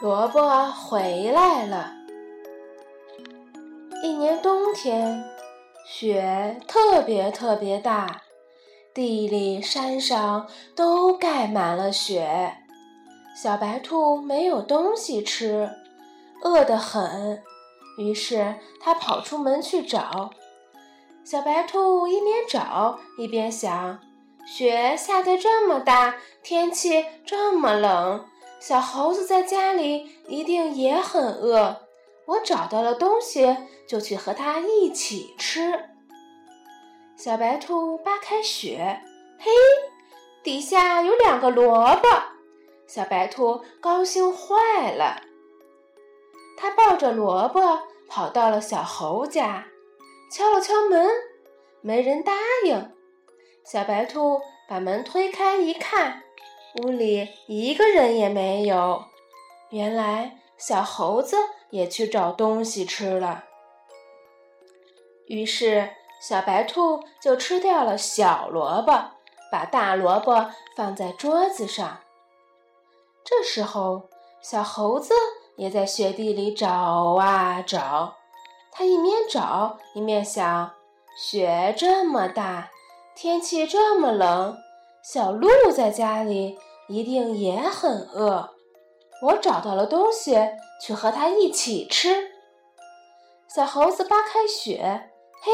萝卜回来了。一年冬天，雪特别特别大，地里山上都盖满了雪。小白兔没有东西吃，饿得很，于是它跑出门去找。小白兔一边找一边想：雪下得这么大，天气这么冷。小猴子在家里一定也很饿，我找到了东西，就去和它一起吃。小白兔扒开雪，嘿，底下有两个萝卜，小白兔高兴坏了。它抱着萝卜跑到了小猴家，敲了敲门，没人答应。小白兔把门推开一看。屋里一个人也没有，原来小猴子也去找东西吃了。于是小白兔就吃掉了小萝卜，把大萝卜放在桌子上。这时候，小猴子也在雪地里找啊找，他一面找一面想：雪这么大，天气这么冷。小鹿在家里一定也很饿，我找到了东西，去和它一起吃。小猴子扒开雪，嘿，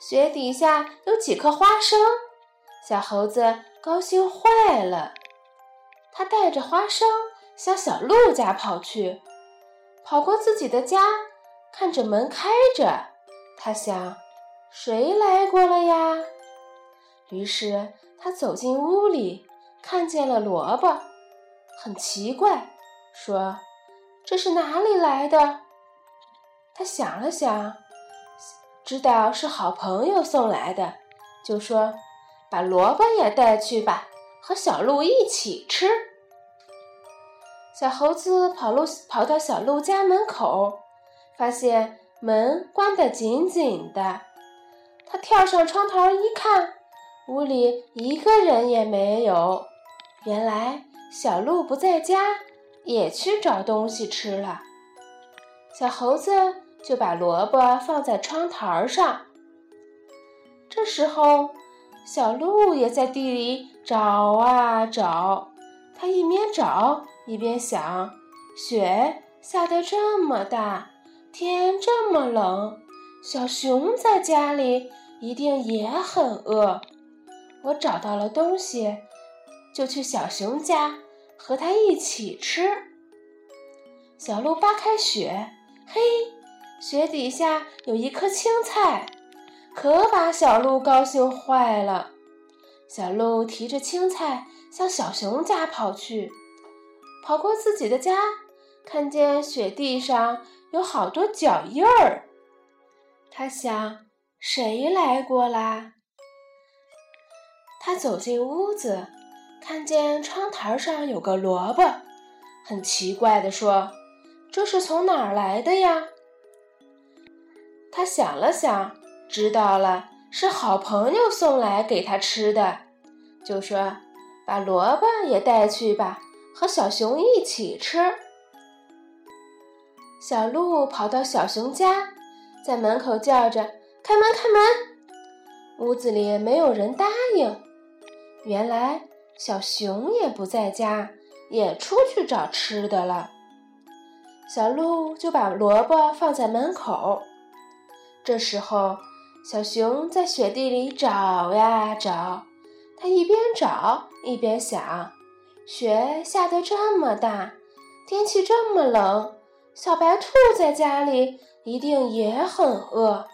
雪底下有几颗花生，小猴子高兴坏了。他带着花生向小鹿家跑去，跑过自己的家，看着门开着，他想：谁来过了呀？于是。他走进屋里，看见了萝卜，很奇怪，说：“这是哪里来的？”他想了想，知道是好朋友送来的，就说：“把萝卜也带去吧，和小鹿一起吃。”小猴子跑路跑到小鹿家门口，发现门关得紧紧的，他跳上窗台一看。屋里一个人也没有，原来小鹿不在家，也去找东西吃了。小猴子就把萝卜放在窗台上。这时候，小鹿也在地里找啊找，它一边找一边想：雪下得这么大，天这么冷，小熊在家里一定也很饿。我找到了东西，就去小熊家和它一起吃。小鹿扒开雪，嘿，雪底下有一颗青菜，可把小鹿高兴坏了。小鹿提着青菜向小熊家跑去，跑过自己的家，看见雪地上有好多脚印儿，他想：谁来过啦？他走进屋子，看见窗台上有个萝卜，很奇怪地说：“这是从哪儿来的呀？”他想了想，知道了是好朋友送来给他吃的，就说：“把萝卜也带去吧，和小熊一起吃。”小鹿跑到小熊家，在门口叫着：“开门，开门！”屋子里没有人答应。原来小熊也不在家，也出去找吃的了。小鹿就把萝卜放在门口。这时候，小熊在雪地里找呀找，它一边找一边想：雪下得这么大，天气这么冷，小白兔在家里一定也很饿。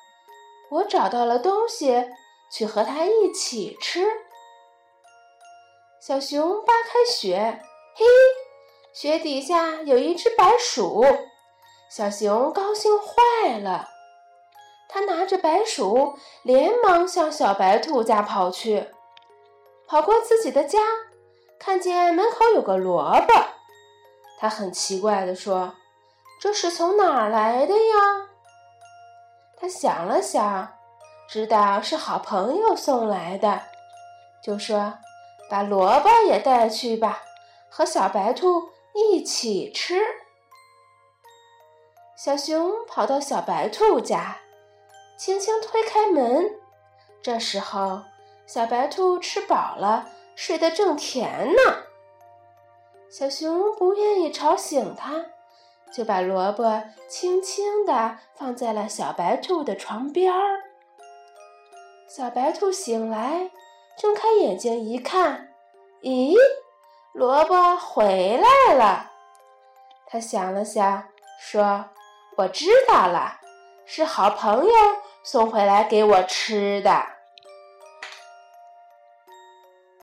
我找到了东西，去和它一起吃。小熊扒开雪，嘿，雪底下有一只白鼠。小熊高兴坏了，他拿着白鼠，连忙向小白兔家跑去。跑过自己的家，看见门口有个萝卜，他很奇怪地说：“这是从哪儿来的呀？”他想了想，知道是好朋友送来的，就说。把萝卜也带去吧，和小白兔一起吃。小熊跑到小白兔家，轻轻推开门。这时候，小白兔吃饱了，睡得正甜呢。小熊不愿意吵醒它，就把萝卜轻轻地放在了小白兔的床边儿。小白兔醒来，睁开眼睛一看，咦，萝卜回来了。他想了想，说。我知道了，是好朋友送回来给我吃的。